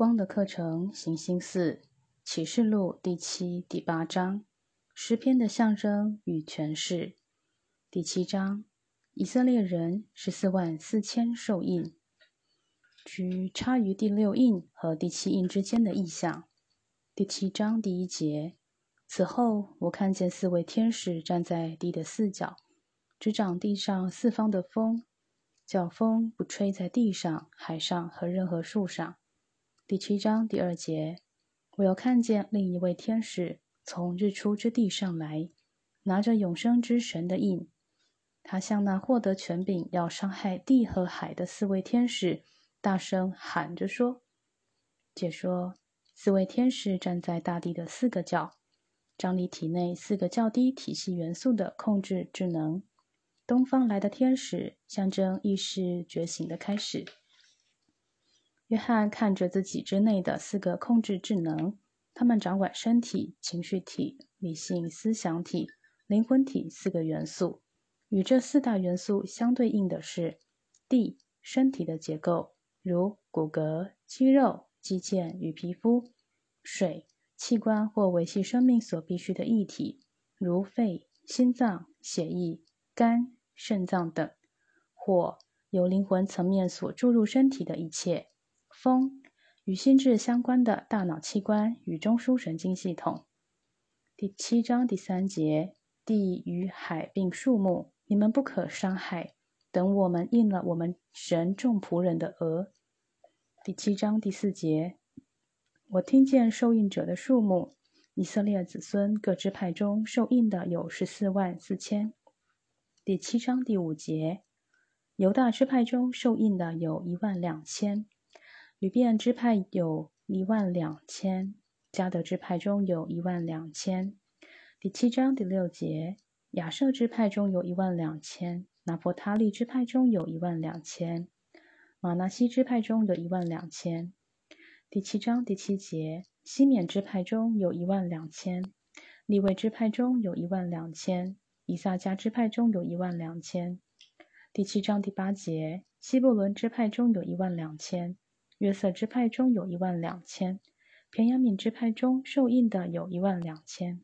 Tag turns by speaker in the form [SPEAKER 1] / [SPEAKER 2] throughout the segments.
[SPEAKER 1] 光的课程，行星四启示录第七、第八章，诗篇的象征与诠释。第七章，以色列人十四万四千受印，居插于第六印和第七印之间的意象。第七章第一节，此后我看见四位天使站在地的四角，执掌地上四方的风，叫风不吹在地上、海上和任何树上。第七章第二节，我又看见另一位天使从日出之地上来，拿着永生之神的印。他向那获得权柄要伤害地和海的四位天使，大声喊着说：“解说，四位天使站在大地的四个角，张力体内四个较低体系元素的控制智能。东方来的天使象征意识觉醒的开始。”约翰看着自己之内的四个控制智能，他们掌管身体、情绪体、理性思想体、灵魂体四个元素。与这四大元素相对应的是地身体的结构，如骨骼、肌肉、肌腱与皮肤；水器官或维系生命所必需的液体，如肺、心脏、血液、肝、肾脏等；火由灵魂层面所注入身体的一切。风与心智相关的大脑器官与中枢神经系统。第七章第三节，地与海并树木，你们不可伤害。等我们应了我们神众仆人的额。第七章第四节，我听见受印者的数目，以色列子孙各支派中受印的有十四万四千。第七章第五节，犹大支派中受印的有一万两千。吕便支派有一万两千，加德支派中有一万两千。第七章第六节，亚瑟支派中有一万两千，拿破他利支派中有一万两千，马纳西支派中有一万两千。第七章第七节，西缅支派中有一万两千，利未支派中有一万两千，以撒加支派中有一万两千。第七章第八节，希伯伦支派中有一万两千。约瑟支派中有一万两千，平阳敏支派中受印的有一万两千。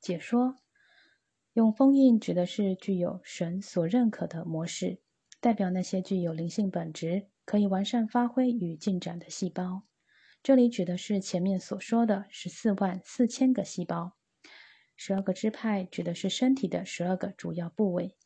[SPEAKER 1] 解说：用封印指的是具有神所认可的模式，代表那些具有灵性本质、可以完善发挥与进展的细胞。这里指的是前面所说的十四万四千个细胞。十二个支派指的是身体的十二个主要部位。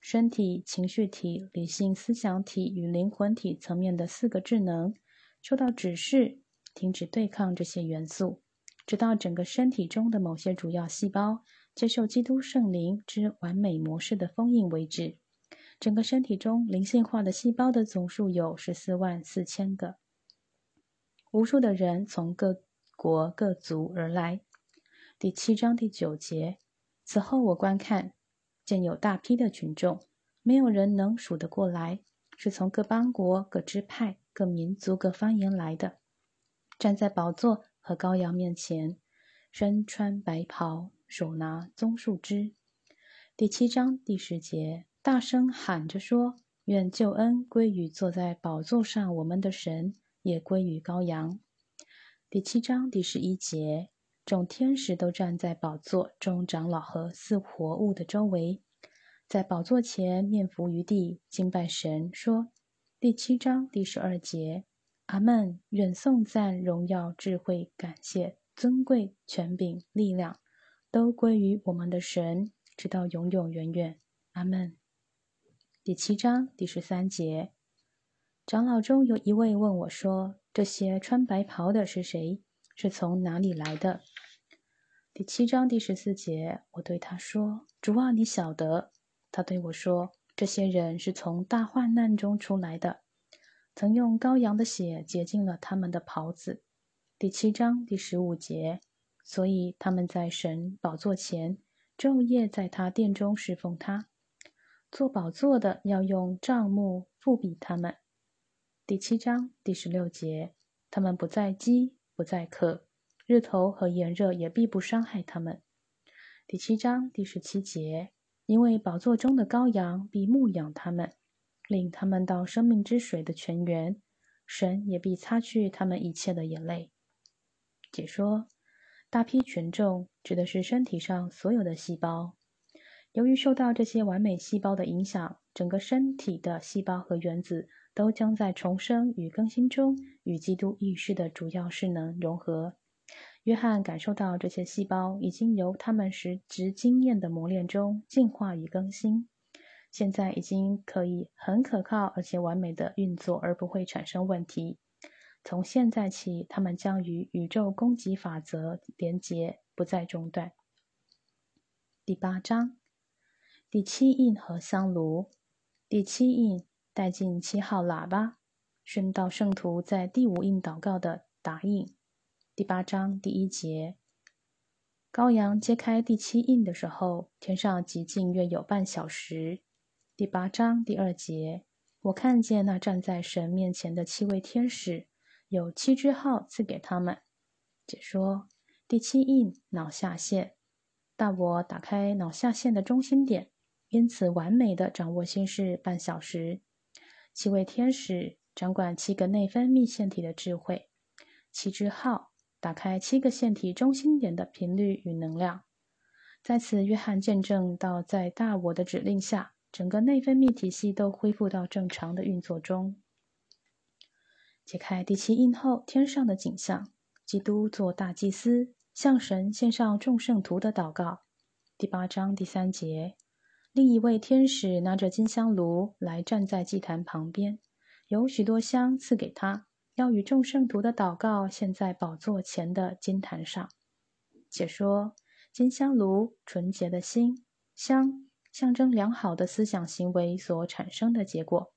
[SPEAKER 1] 身体、情绪体、理性思想体与灵魂体层面的四个智能，受到指示，停止对抗这些元素，直到整个身体中的某些主要细胞接受基督圣灵之完美模式的封印为止。整个身体中灵性化的细胞的总数有十四万四千个。无数的人从各国各族而来。第七章第九节。此后我观看。见有大批的群众，没有人能数得过来，是从各邦国、各支派、各民族、各方言来的，站在宝座和羔羊面前，身穿白袍，手拿棕树枝。第七章第十节，大声喊着说：“愿救恩归于坐在宝座上我们的神，也归于羔羊。”第七章第十一节。众天使都站在宝座中长老和四活物的周围，在宝座前面伏于地敬拜神，说：“第七章第十二节，阿门。愿颂赞、荣耀、智慧、感谢、尊贵、权柄、力量，都归于我们的神，直到永永远远。阿门。”第七章第十三节，长老中有一位问我说：“这些穿白袍的是谁？是从哪里来的？”第七章第十四节，我对他说：“主啊，你晓得。”他对我说：“这些人是从大患难中出来的，曾用羔羊的血洁净了他们的袍子。”第七章第十五节，所以他们在神宝座前昼夜在他殿中侍奉他。做宝座的要用帐幕覆庇他们。第七章第十六节，他们不再饥，不再渴。日头和炎热也必不伤害他们。第七章第十七节，因为宝座中的羔羊必牧养他们，领他们到生命之水的泉源，神也必擦去他们一切的眼泪。解说：大批群众指的是身体上所有的细胞。由于受到这些完美细胞的影响，整个身体的细胞和原子都将在重生与更新中与基督意识的主要势能融合。约翰感受到这些细胞已经由他们实质经验的磨练中进化与更新，现在已经可以很可靠而且完美的运作，而不会产生问题。从现在起，他们将与宇宙供给法则连结，不再中断。第八章。第七印和香炉，第七印带进七号喇叭，宣道圣徒在第五印祷告的答印。第八章第一节，羔羊揭开第七印的时候，天上寂静约有半小时。第八章第二节，我看见那站在神面前的七位天使，有七只号赐给他们。解说：第七印脑下线，大我打开脑下线的中心点。因此，完美的掌握心事半小时。七位天使掌管七个内分泌腺体的智慧。七之号打开七个腺体中心点的频率与能量。在此，约翰见证到，在大我的指令下，整个内分泌体系都恢复到正常的运作中。解开第七印后，天上的景象：基督做大祭司，向神献上众圣徒的祷告。第八章第三节。另一位天使拿着金香炉来站在祭坛旁边，有许多香赐给他，要与众圣徒的祷告献在宝座前的金坛上。且说：金香炉，纯洁的心香，象征良好的思想行为所产生的结果。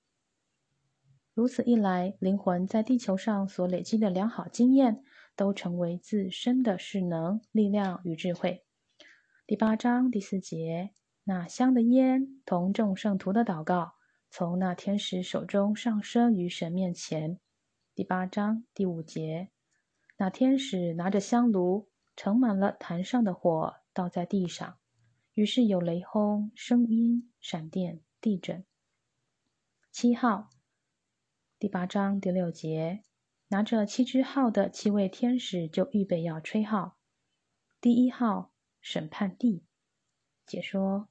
[SPEAKER 1] 如此一来，灵魂在地球上所累积的良好经验，都成为自身的势能、力量与智慧。第八章第四节。那香的烟同众圣徒的祷告，从那天使手中上升于神面前。第八章第五节，那天使拿着香炉，盛满了坛上的火，倒在地上，于是有雷轰、声音、闪电、地震。七号，第八章第六节，拿着七支号的七位天使就预备要吹号。第一号，审判地。解说。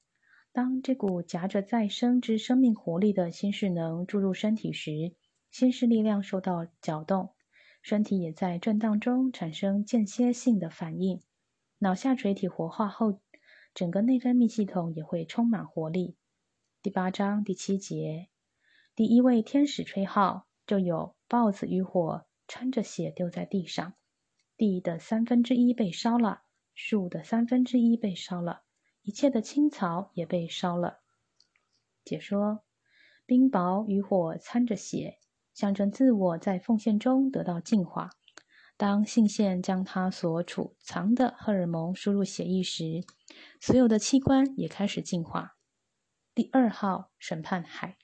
[SPEAKER 1] 当这股夹着再生之生命活力的新势能注入身体时，新势力量受到搅动，身体也在震荡中产生间歇性的反应。脑下垂体活化后，整个内分泌系统也会充满活力。第八章第七节，第一位天使吹号，就有豹子与火掺着血丢在地上，地的三分之一被烧了，树的三分之一被烧了。一切的青草也被烧了。解说：冰雹与火掺着血，象征自我在奉献中得到净化。当性腺将它所储藏的荷尔蒙输入血液时，所有的器官也开始净化。第二号审判海，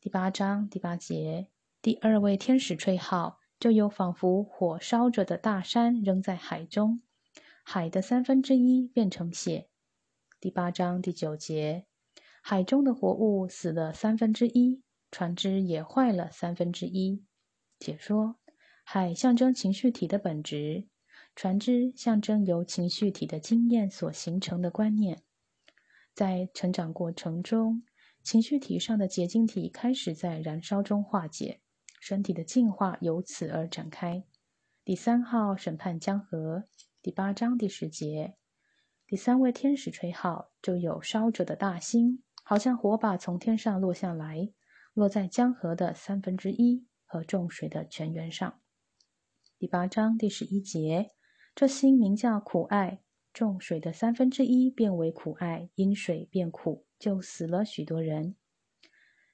[SPEAKER 1] 第八章第八节，第二位天使吹号，就有仿佛火烧着的大山扔在海中，海的三分之一变成血。第八章第九节，海中的活物死了三分之一，船只也坏了三分之一。解说：海象征情绪体的本质，船只象征由情绪体的经验所形成的观念。在成长过程中，情绪体上的结晶体开始在燃烧中化解，身体的进化由此而展开。第三号审判江河，第八章第十节。第三位天使吹号，就有烧着的大星，好像火把从天上落下来，落在江河的三分之一和众水的泉源上。第八章第十一节，这心名叫苦爱，众水的三分之一变为苦爱，因水变苦，就死了许多人。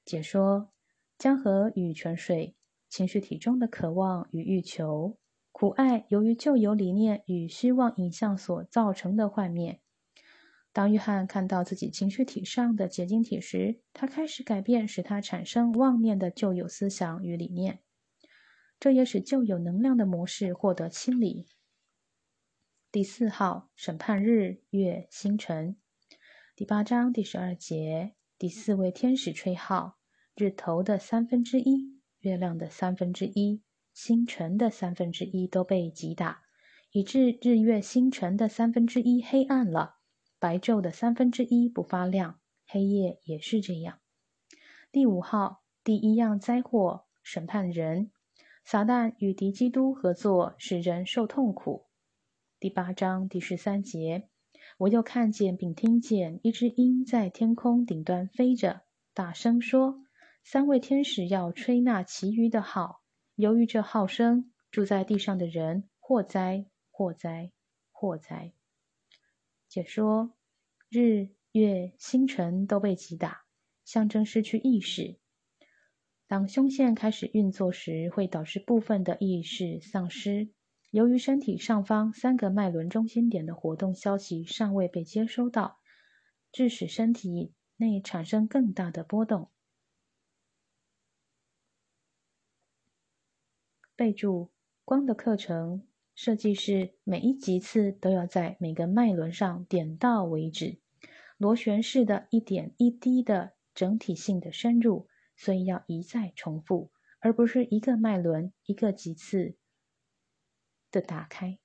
[SPEAKER 1] 解说：江河与泉水，情绪体中的渴望与欲求。苦爱由于旧有理念与虚妄影像所造成的幻灭。当约翰看到自己情绪体上的结晶体时，他开始改变使他产生妄念的旧有思想与理念，这也使旧有能量的模式获得清理。第四号审判日月星辰，第八章第十二节，第四位天使吹号，日头的三分之一月亮的三分之一、星辰的三分之一都被击打，以致日月星辰的三分之一黑暗了，白昼的三分之一不发亮，黑夜也是这样。第五号，第一样灾祸，审判人。撒旦与敌基督合作，使人受痛苦。第八章第十三节，我又看见并听见一只鹰在天空顶端飞着，大声说：“三位天使要吹那其余的号。由于这号声，住在地上的人祸灾，祸灾，祸灾。”解说：日、月、星辰都被击打，象征失去意识。当胸腺开始运作时，会导致部分的意识丧失。由于身体上方三个脉轮中心点的活动消息尚未被接收到，致使身体内产生更大的波动。备注：光的课程设计是每一级次都要在每个脉轮上点到为止，螺旋式的一点一滴的整体性的深入。所以要一再重复，而不是一个脉轮、一个级次的打开。